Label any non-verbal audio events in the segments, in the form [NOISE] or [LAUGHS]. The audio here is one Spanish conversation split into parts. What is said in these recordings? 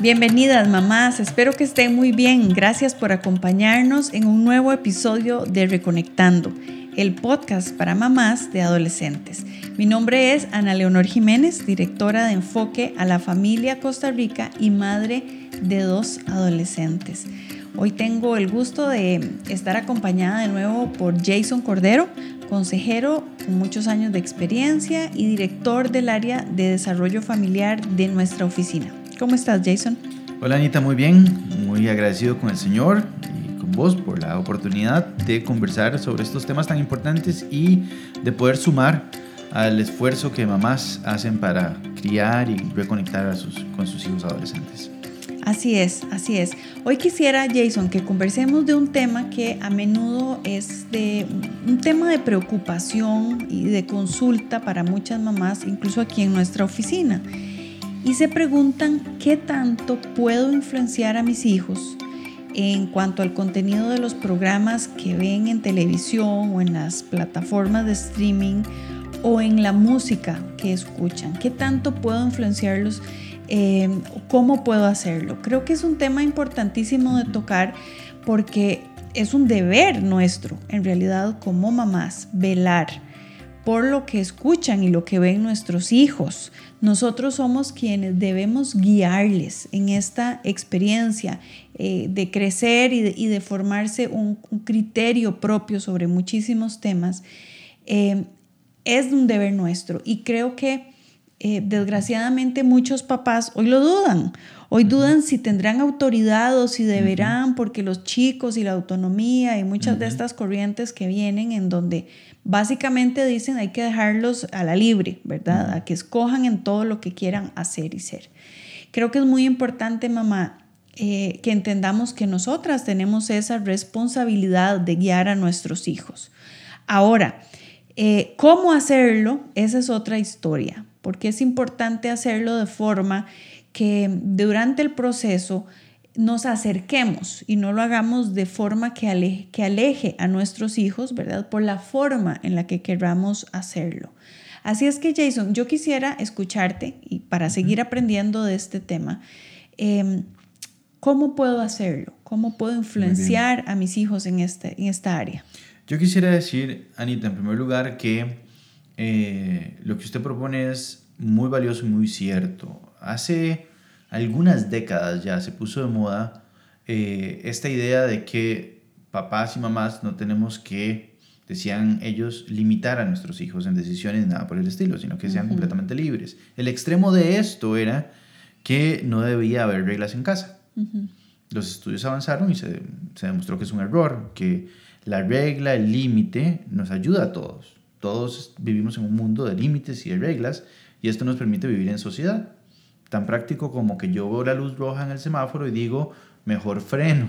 Bienvenidas mamás, espero que estén muy bien. Gracias por acompañarnos en un nuevo episodio de Reconectando, el podcast para mamás de adolescentes. Mi nombre es Ana Leonor Jiménez, directora de Enfoque a la Familia Costa Rica y madre de dos adolescentes. Hoy tengo el gusto de estar acompañada de nuevo por Jason Cordero, consejero con muchos años de experiencia y director del área de desarrollo familiar de nuestra oficina. ¿Cómo estás, Jason? Hola, Anita, muy bien. Muy agradecido con el Señor y con vos por la oportunidad de conversar sobre estos temas tan importantes y de poder sumar al esfuerzo que mamás hacen para criar y reconectar a sus, con sus hijos adolescentes. Así es, así es. Hoy quisiera, Jason, que conversemos de un tema que a menudo es de un tema de preocupación y de consulta para muchas mamás, incluso aquí en nuestra oficina y se preguntan qué tanto puedo influenciar a mis hijos en cuanto al contenido de los programas que ven en televisión o en las plataformas de streaming o en la música que escuchan. ¿Qué tanto puedo influenciarlos? Eh, ¿Cómo puedo hacerlo? Creo que es un tema importantísimo de tocar porque es un deber nuestro, en realidad, como mamás, velar por lo que escuchan y lo que ven nuestros hijos. Nosotros somos quienes debemos guiarles en esta experiencia eh, de crecer y de, formarse un, criterio propio sobre muchísimos temas. Eh, es un deber nuestro y creo que eh, desgraciadamente muchos papás hoy lo dudan. Hoy dudan si tendrán autoridad o si deberán, porque los chicos y la autonomía y muchas de estas corrientes que vienen en donde básicamente dicen hay que dejarlos a la libre, ¿verdad? A que escojan en todo lo que quieran hacer y ser. Creo que es muy importante, mamá, eh, que entendamos que nosotras tenemos esa responsabilidad de guiar a nuestros hijos. Ahora, eh, ¿cómo hacerlo? Esa es otra historia porque es importante hacerlo de forma que durante el proceso nos acerquemos y no lo hagamos de forma que aleje, que aleje a nuestros hijos, ¿verdad? Por la forma en la que queramos hacerlo. Así es que Jason, yo quisiera escucharte y para seguir aprendiendo de este tema, em, ¿cómo puedo hacerlo? ¿Cómo puedo influenciar a mis hijos en, este, en esta área? Yo quisiera decir, Anita, en primer lugar, que eh, lo que usted propone es muy valioso y muy cierto. Hace algunas décadas ya se puso de moda eh, esta idea de que papás y mamás no tenemos que, decían ellos, limitar a nuestros hijos en decisiones, nada por el estilo, sino que sean completamente libres. El extremo de esto era que no debía haber reglas en casa. Los estudios avanzaron y se, se demostró que es un error, que la regla, el límite, nos ayuda a todos todos vivimos en un mundo de límites y de reglas y esto nos permite vivir en sociedad. Tan práctico como que yo veo la luz roja en el semáforo y digo, mejor freno.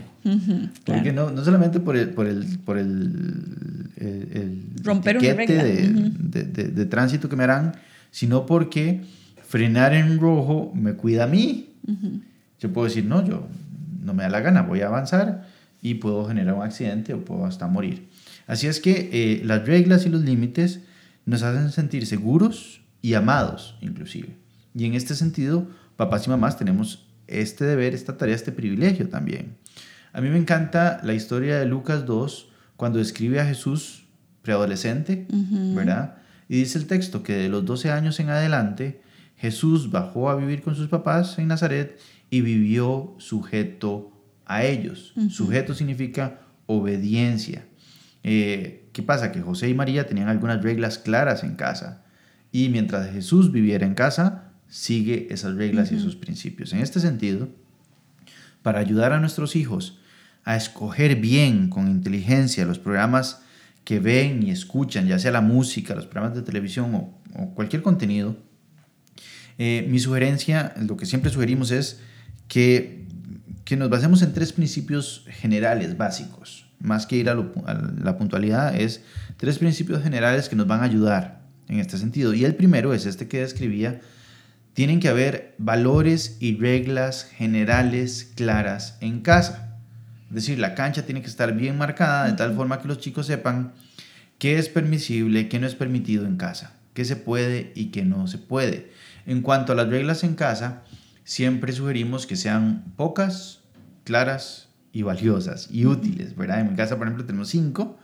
Porque no, no, solamente por el, por el, por el, el, Romper una regla. De, de, de, tránsito que me harán, sino porque frenar en rojo me cuida a mí. Yo puedo decir, no, yo no me da la gana, voy a avanzar y puedo generar un accidente o puedo hasta morir. Así es que eh, las reglas y los límites nos hacen sentir seguros y amados, inclusive. Y en este sentido, papás y mamás tenemos este deber, esta tarea, este privilegio también. A mí me encanta la historia de Lucas 2, cuando describe a Jesús preadolescente, ¿verdad? Y dice el texto que de los 12 años en adelante, Jesús bajó a vivir con sus papás en Nazaret y vivió sujeto a ellos. Sujeto significa obediencia. Eh, ¿Qué pasa? Que José y María tenían algunas reglas claras en casa y mientras Jesús viviera en casa, sigue esas reglas y esos principios. En este sentido, para ayudar a nuestros hijos a escoger bien, con inteligencia, los programas que ven y escuchan, ya sea la música, los programas de televisión o, cualquier contenido, eh, mi sugerencia, lo que siempre sugerimos es que, que nos basemos en tres principios generales, básicos más que ir a, la puntualidad, es tres principios generales que nos van a ayudar en este sentido. Y el primero es este que describía, tienen que haber valores y reglas generales claras en casa. Es decir, la cancha tiene que estar bien marcada de tal forma que los chicos sepan qué es permisible, qué no es permitido en casa, qué se puede y qué no se puede. En cuanto a las reglas en casa, siempre sugerimos que sean pocas, claras y valiosas y útiles, ¿verdad? En mi casa, por ejemplo, tenemos cinco.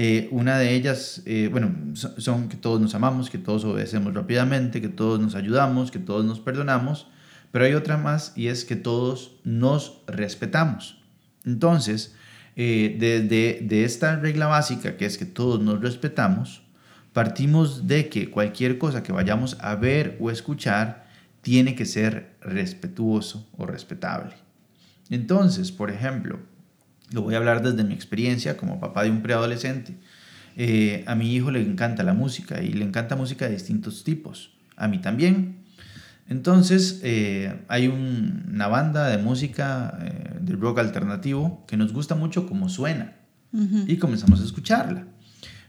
Eh, una de ellas, eh, bueno, son, que todos nos amamos, que todos obedecemos rápidamente, que todos nos ayudamos, que todos nos perdonamos, pero hay otra más y es que todos nos respetamos. Entonces, eh, de esta regla básica, que es que todos nos respetamos, partimos de que cualquier cosa que vayamos a ver o escuchar tiene que ser respetuoso o respetable. Entonces, por ejemplo, lo voy a hablar desde mi experiencia como papá de un preadolescente. Eh, a mi hijo le encanta la música y le encanta música de distintos tipos. A mí también. Entonces, eh, hay una banda de música eh, de rock alternativo que nos gusta mucho como suena y comenzamos a escucharla.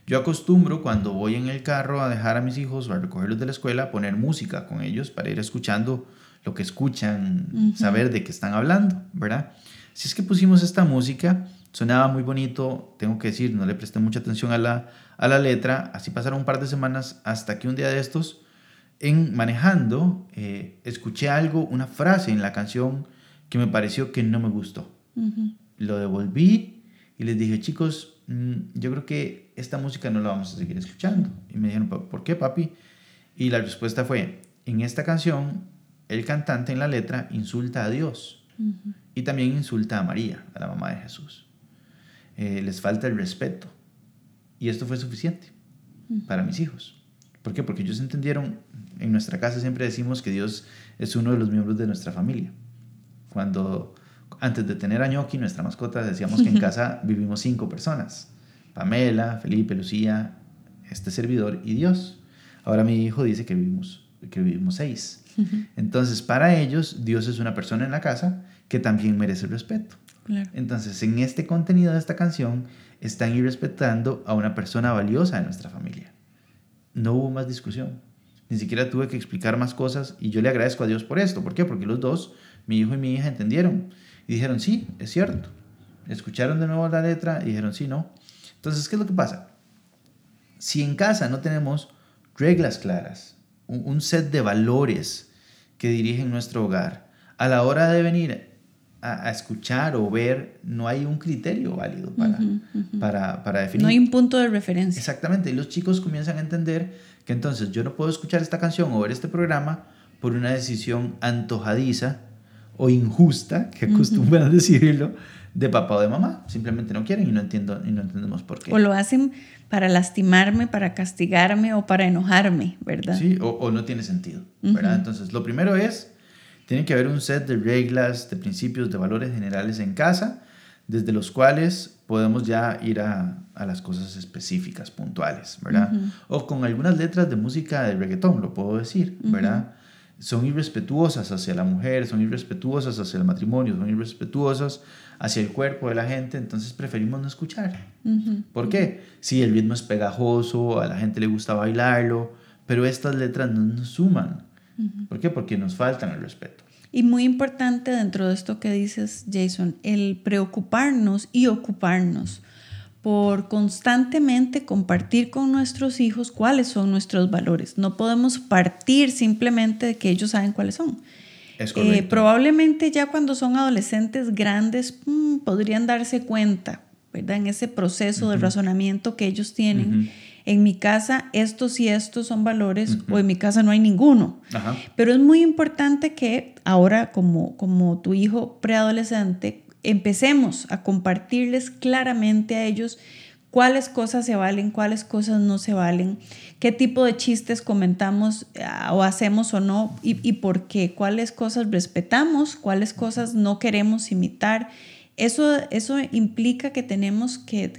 Yo acostumbro cuando voy en el carro a dejar a mis hijos o a recogerlos de la escuela, poner música con ellos para ir escuchando lo que escuchan, saber de qué están hablando, ¿verdad? Si es que pusimos esta música, sonaba muy bonito, tengo que decir, no le presté mucha atención a la, a la letra, así pasaron un par de semanas hasta que un día de estos, en manejando, eh, escuché algo, una frase en la canción que me pareció que no me gustó. Lo devolví y les dije, chicos, mm, yo creo que esta música no la vamos a seguir escuchando. Y me dijeron, ¿por qué, papi? Y la respuesta fue, en esta canción, el cantante en la letra insulta a Dios. Y también insulta a María, a la mamá de Jesús. Eh, les falta el respeto. Y esto fue suficiente para mis hijos. ¿Por qué? Porque ellos entendieron, en nuestra casa siempre decimos que Dios es uno de los miembros de nuestra familia. Cuando antes de tener a Ñoqui, nuestra mascota, decíamos que en [LAUGHS] casa vivimos cinco personas. Pamela, Felipe, Lucía, este servidor y Dios. Ahora mi hijo dice que vivimos, que vivimos seis. Entonces, para ellos, Dios es una persona en la casa que también merece respeto. Entonces, en este contenido de esta canción, están irrespetando a una persona valiosa de nuestra familia. No hubo más discusión. Ni siquiera tuve que explicar más cosas y yo le agradezco a Dios por esto. ¿Por qué? Porque los dos, mi hijo y mi hija, entendieron y dijeron, sí, es cierto. Escucharon de nuevo la letra y dijeron, sí, no. Entonces, ¿qué es lo que pasa? Si en casa no tenemos reglas claras, un set de valores que dirigen nuestro hogar, a la hora de venir a, escuchar o ver, no hay un criterio válido para, para, para, definir. No hay un punto de referencia. Exactamente, y los chicos comienzan a entender que entonces yo no puedo escuchar esta canción o ver este programa por una decisión antojadiza o injusta, que acostumbran decirlo, de papá o de mamá. Simplemente no quieren y no, entiendo, y no entendemos por qué. O lo hacen para lastimarme, para castigarme o para enojarme, ¿verdad? Sí, o, o no tiene sentido, ¿verdad? Entonces, lo primero es, tiene que haber un set de reglas, de principios, de valores generales en casa, desde los cuales podemos ya ir a, a las cosas específicas, puntuales, ¿verdad? O con algunas letras de música de reggaetón, lo puedo decir, ¿verdad? Son irrespetuosas hacia la mujer, son irrespetuosas hacia el matrimonio, son irrespetuosas hacia el cuerpo de la gente, entonces preferimos no escuchar. ¿Por qué? Sí, el ritmo es pegajoso, a la gente le gusta bailarlo, pero estas letras no nos suman. ¿Por qué? Porque nos faltan el respeto. Y muy importante dentro de esto que dices, Jason, el preocuparnos y ocuparnos por constantemente compartir con nuestros hijos cuáles son nuestros valores. No podemos partir simplemente de que ellos saben cuáles son. Eh, probablemente ya cuando son adolescentes grandes mm, podrían darse cuenta, ¿verdad? En ese proceso de razonamiento que ellos tienen. En mi casa estos y estos son valores o en mi casa no hay ninguno. Pero es muy importante que ahora como, como tu hijo preadolescente empecemos a compartirles claramente a ellos cuáles cosas se valen, cuáles cosas no se valen, qué tipo de chistes comentamos ah, o hacemos o no y, por qué, cuáles cosas respetamos, cuáles cosas no queremos imitar. Eso, eso implica que tenemos que,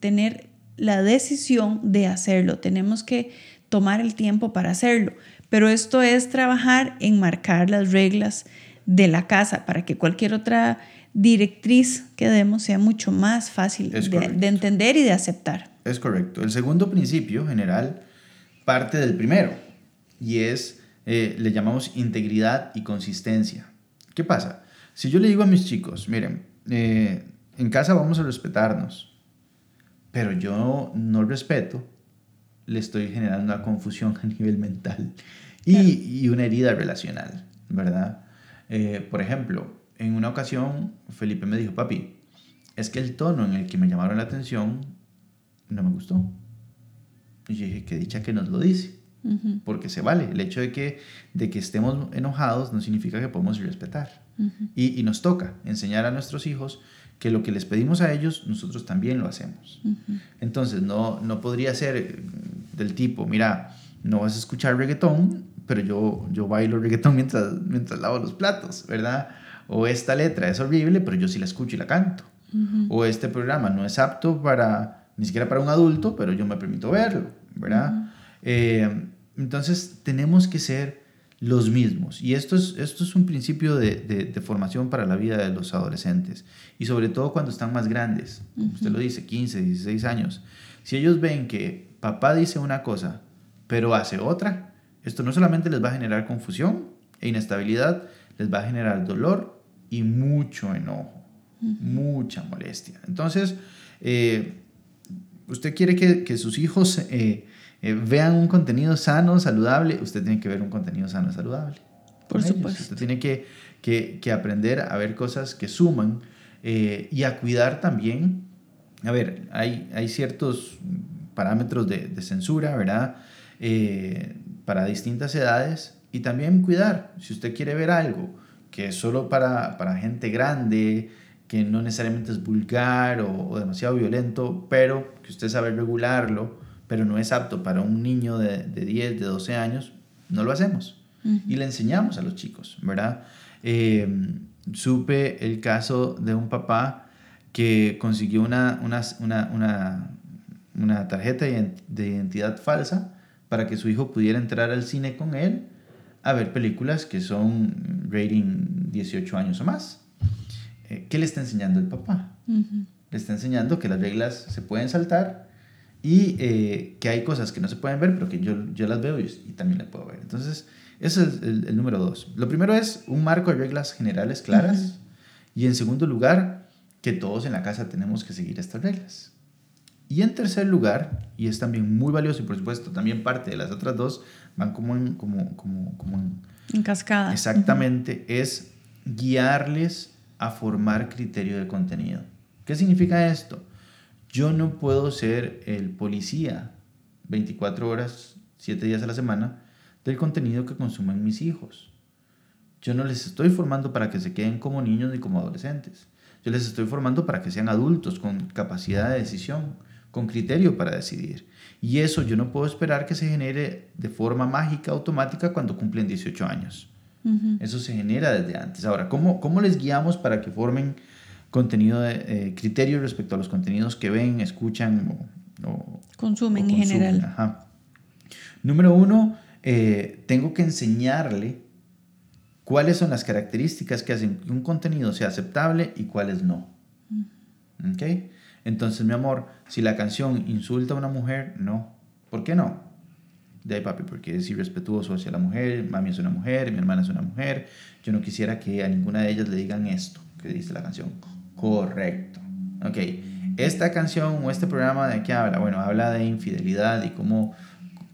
tener la decisión de hacerlo, tenemos que tomar el tiempo para hacerlo, pero esto es trabajar en marcar las reglas de la casa para que cualquier otra directriz que demos sea mucho más fácil de, entender y de aceptar. Es correcto. El segundo principio general parte del primero y es, eh, le llamamos integridad y consistencia. ¿Qué pasa? Si yo le digo a mis chicos, miren, eh, en casa vamos a respetarnos, pero yo no respeto, le estoy generando una confusión a nivel mental y, y una herida relacional, ¿verdad? Eh, por ejemplo, en una ocasión Felipe me dijo, papi, es que el tono en el que me llamaron la atención no me gustó. Y yo dije, qué dicha que nos lo dice. Porque se vale. El hecho de que, de que estemos enojados no significa que podemos respetar. y, y, nos toca enseñar a nuestros hijos que lo que les pedimos a ellos, nosotros también lo hacemos. Entonces, no, no podría ser del tipo, mira, no vas a escuchar reggaetón, pero yo, yo bailo reggaetón [LAUGHS] mientras, mientras lavo los platos, ¿verdad? O esta letra es horrible, pero yo sí la escucho y la canto. O este programa no es apto para, ni siquiera para un adulto, pero yo me permito verlo, ¿verdad? Eh, entonces tenemos que ser los mismos. Y esto es, esto es un principio de, de, formación para la vida de los adolescentes. Y sobre todo cuando están más grandes. Usted lo dice, 15, 16 años. Si ellos ven que papá dice una cosa, pero hace otra, esto no solamente les va a generar confusión e inestabilidad, les va a generar dolor y mucho enojo, mucha molestia. Entonces, eh, usted quiere que, que sus hijos eh, eh, vean un contenido sano, saludable, usted tiene que ver un contenido sano, saludable. Por supuesto. Usted tiene que, que, que, aprender a ver cosas que suman y a cuidar también. A ver, hay, hay ciertos parámetros de, de censura, ¿verdad? para distintas edades y también cuidar, si usted quiere ver algo que es solo para, para gente grande, que no necesariamente es vulgar o, demasiado violento, pero que usted sabe regularlo, pero no es apto para un niño de, de 10, de 12 años, no lo hacemos. Y le enseñamos a los chicos, ¿verdad? Eh, supe el caso de un papá que consiguió una, una, una, una tarjeta de identidad falsa para que su hijo pudiera entrar al cine con él a ver películas que son rating 18 años o más. Eh, ¿Qué le está enseñando el papá? Le está enseñando que las reglas se pueden saltar y eh, que hay cosas que no se pueden ver, pero que yo, yo las veo y, también las puedo ver. Entonces, ese es el, número dos. Lo primero es un marco de reglas generales claras. Y en segundo lugar, que todos en la casa tenemos que seguir estas reglas. Y en tercer lugar, y es también muy valioso y por supuesto también parte de las otras dos, van como en, como, como, como en, cascada. Exactamente, es guiarles a formar criterio de contenido. ¿Qué significa esto? Yo no puedo ser el policía 24 horas, 7 días a la semana del contenido que consumen mis hijos. Yo no les estoy formando para que se queden como niños ni como adolescentes. Yo les estoy formando para que sean adultos con capacidad de decisión con criterio para decidir. Y eso yo no puedo esperar que se genere de forma mágica, automática, cuando cumplen 18 años. Eso se genera desde antes. Ahora, ¿cómo, cómo les guiamos para que formen contenido de eh, criterio respecto a los contenidos que ven, escuchan o, consumen, en general? Número uno, eh, tengo que enseñarle cuáles son las características que hacen que un contenido sea aceptable y cuáles no. ¿Ok? Entonces, mi amor, si la canción insulta a una mujer, no. ¿Por qué no? De ahí, papi, porque es irrespetuoso hacia la mujer, mami es una mujer, mi hermana es una mujer. Yo no quisiera que a ninguna de ellas le digan esto que dice la canción. Correcto. Ok. Esta canción o este programa de qué habla? Bueno, habla de infidelidad y cómo,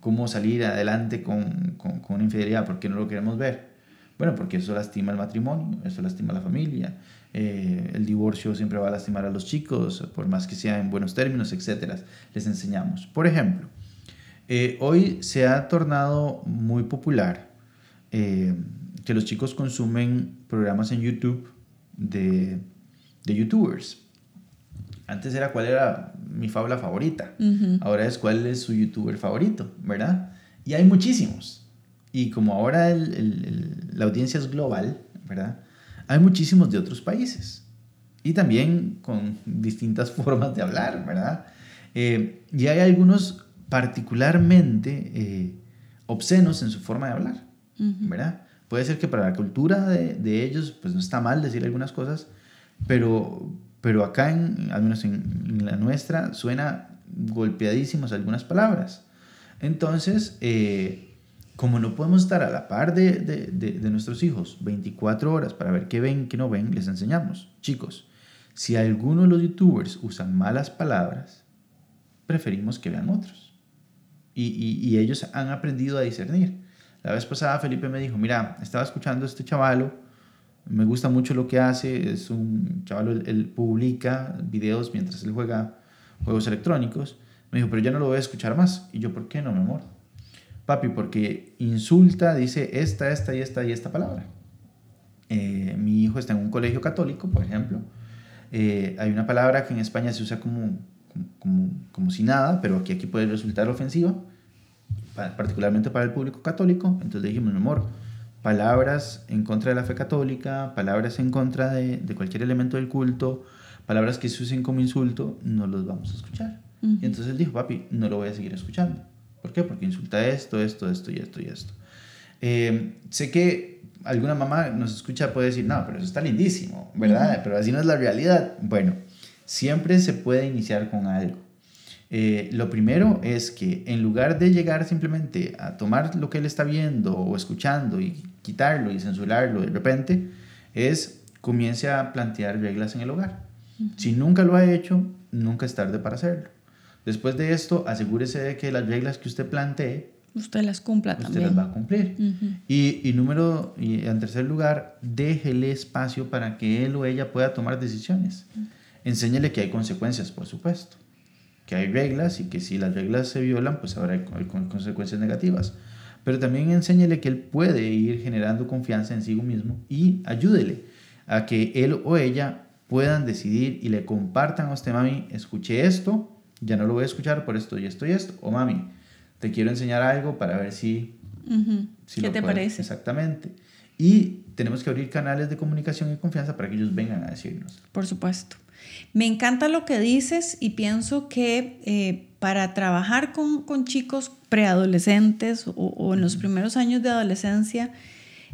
cómo salir adelante con, con, una infidelidad. ¿Por qué no lo queremos ver? Bueno, porque eso lastima el matrimonio, eso lastima la familia, eh, el divorcio siempre va a lastimar a los chicos, por más que sea en buenos términos, etc. Les enseñamos. Por ejemplo, eh, hoy se ha tornado muy popular eh, que los chicos consumen programas en YouTube de, de youtubers. Antes era cuál era mi fábula favorita, ahora es cuál es su youtuber favorito, ¿verdad? Y hay muchísimos. Y como ahora la audiencia es global, ¿verdad? hay muchísimos de otros países y también con [LAUGHS] distintas formas de hablar, ¿verdad? Eh, y hay algunos particularmente eh, obscenos en su forma de hablar, ¿verdad? Puede ser que para la cultura de, de, ellos, pues no está mal decir algunas cosas, pero, pero acá, en, al menos en, la nuestra, suena golpeadísimos algunas palabras. Entonces, eh, como no podemos estar a la par de, de, de, nuestros hijos 24 horas para ver qué ven, qué no ven, les enseñamos. Chicos, si alguno de los youtubers usan malas palabras, preferimos que vean otros. Y, y, y, ellos han aprendido a discernir. La vez pasada Felipe me dijo, mira, estaba escuchando a este chavalo me gusta mucho lo que hace, es un chaval, él, publica videos mientras él juega juegos electrónicos. Me dijo, pero ya no lo voy a escuchar más. Y yo, ¿por qué no, mi amor? Papi, porque insulta, dice esta, esta y esta y esta palabra. Eh, mi hijo está en un colegio católico, por ejemplo. Eh, hay una palabra que en España se usa como, como, como, si nada, pero que aquí puede resultar ofensiva, particularmente para el público católico. Entonces le dijimos, mi amor, palabras en contra de la fe católica, palabras en contra de, de cualquier elemento del culto, palabras que se usen como insulto, no los vamos a escuchar. Y entonces él dijo, papi, no lo voy a seguir escuchando. ¿Por qué? Porque insulta esto, esto, esto y esto y esto. Eh, sé que alguna mamá nos escucha puede decir, no, pero eso está lindísimo, ¿verdad? Pero así no es la realidad. Bueno, siempre se puede iniciar con algo. Eh, lo primero es que en lugar de llegar simplemente a tomar lo que él está viendo o escuchando y quitarlo y censurarlo de repente, es comience a plantear reglas en el hogar. Si nunca lo ha hecho, nunca es tarde para hacerlo. Después de esto, asegúrese de que las reglas que usted plantee Usted las cumpla también. Usted las va a cumplir. y, y, número, y en tercer lugar, déjele espacio para que él o ella pueda tomar decisiones. Enséñele que hay consecuencias, por supuesto. Que hay reglas y que si las reglas se violan, pues habrá consecuencias negativas. Pero también enséñele que él puede ir generando confianza en sí mismo y ayúdele a que él o ella puedan decidir y le compartan a usted, mami, escuché esto, ya no lo voy a escuchar por esto y esto y esto. O mami, te quiero enseñar algo para ver si... ¿Qué te parece? Exactamente. Y tenemos que abrir canales de comunicación y confianza para que ellos vengan a decirnos. Por supuesto. Me encanta lo que dices y pienso que eh, para trabajar con, con chicos preadolescentes o, o, en los primeros años de adolescencia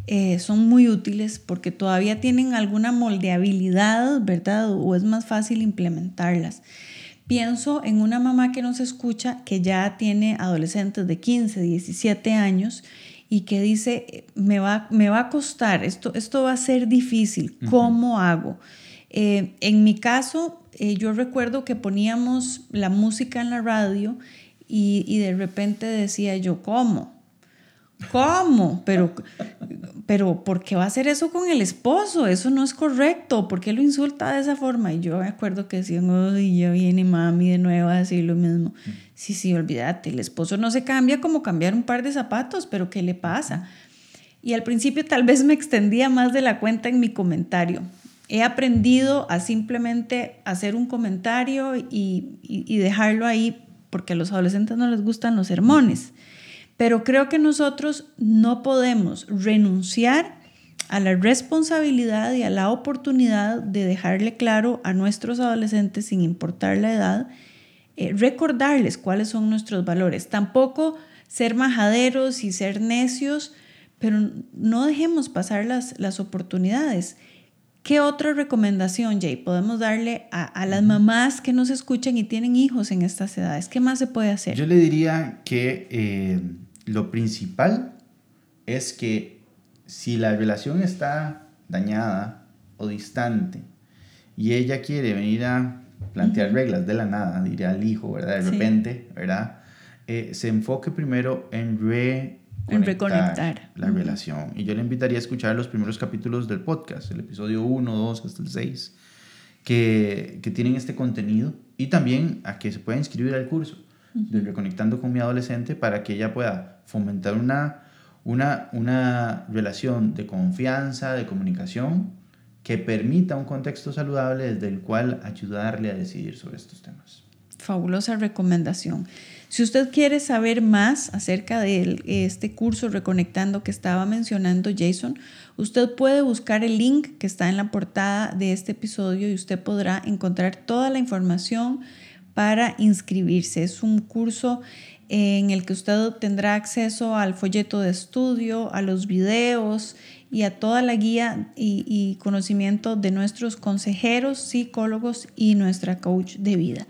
eh, son muy útiles porque todavía tienen alguna moldeabilidad, ¿verdad? O es más fácil implementarlas. Pienso en una mamá que nos escucha que ya tiene adolescentes de 15, 17 años y que dice, me va, me va a costar, esto, esto va a ser difícil, ¿cómo hago? Eh, en mi caso, eh, yo recuerdo que poníamos la música en la radio y, y de repente decía yo, ¿cómo? ¿Cómo? Pero, pero, ¿por qué va a hacer eso con el esposo? Eso no es correcto. ¿Por qué lo insulta de esa forma? Y yo me acuerdo que decían, y ya viene mami de nuevo a decir lo mismo. Sí, sí, olvídate, el esposo no se cambia como cambiar un par de zapatos, pero ¿qué le pasa? Y al principio tal vez me extendía más de la cuenta en mi comentario. He aprendido a simplemente hacer un comentario y, y dejarlo ahí porque a los adolescentes no les gustan los sermones. Pero creo que nosotros no podemos renunciar a la responsabilidad y a la oportunidad de dejarle claro a nuestros adolescentes, sin importar la edad, eh, recordarles cuáles son nuestros valores. Tampoco ser majaderos y ser necios, pero no dejemos pasar las, las oportunidades. ¿Qué otra recomendación, Jay, podemos darle a, las mamás que nos escuchan y tienen hijos en estas edades? ¿Qué más se puede hacer? Yo le diría que eh, lo principal es que si la relación está dañada o distante y ella quiere venir a plantear reglas de la nada, diría al hijo, ¿verdad? De repente, ¿verdad? Eh, se enfoque primero en reconectar, la relación. Y yo le invitaría a escuchar los primeros capítulos del podcast, el episodio 1, 2 hasta el 6, que, que tienen este contenido y también a que se pueda inscribir al curso de Reconectando con mi adolescente para que ella pueda fomentar una, una, una relación de confianza, de comunicación, que permita un contexto saludable desde el cual ayudarle a decidir sobre estos temas. Fabulosa recomendación. Si usted quiere saber más acerca de este curso Reconectando que estaba mencionando Jason, usted puede buscar el link que está en la portada de este episodio y usted podrá encontrar toda la información para inscribirse. Es un curso en el que usted tendrá acceso al folleto de estudio, a los videos y a toda la guía y, conocimiento de nuestros consejeros, psicólogos y nuestra coach de vida.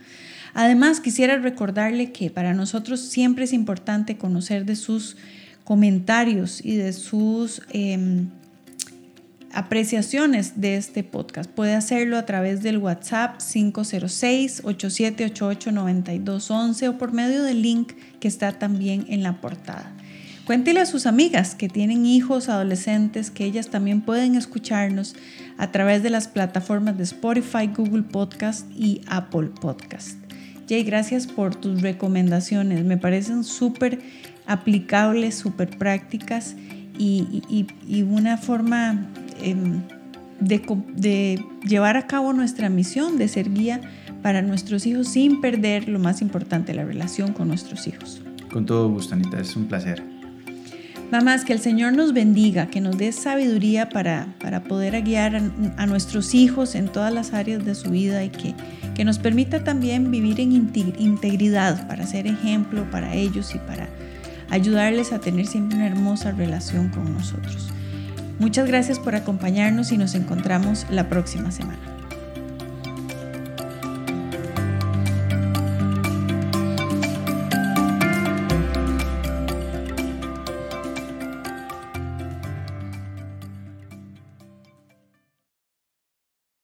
Además, quisiera recordarle que para nosotros siempre es importante conocer de sus comentarios y de sus... Em, apreciaciones de este podcast. Puede hacerlo a través del WhatsApp 506-8788-9211 o por medio del link que está también en la portada. Cuéntele a sus amigas que tienen hijos, adolescentes, que ellas también pueden escucharnos a través de las plataformas de Spotify, Google Podcast y Apple Podcast. Jay, gracias por tus recomendaciones. Me parecen súper aplicables, súper prácticas y, una forma em, de, de llevar a cabo nuestra misión de ser guía para nuestros hijos sin perder lo más importante, la relación con nuestros hijos. Con todo gusto, Anita, es un placer. Mamás, que el Señor nos bendiga, que nos dé sabiduría para, para poder guiar a, nuestros hijos en todas las áreas de su vida y que, que nos permita también vivir en integridad para ser ejemplo para ellos y para ayudarles a tener siempre una hermosa relación con nosotros. Muchas gracias por acompañarnos y nos encontramos la próxima semana.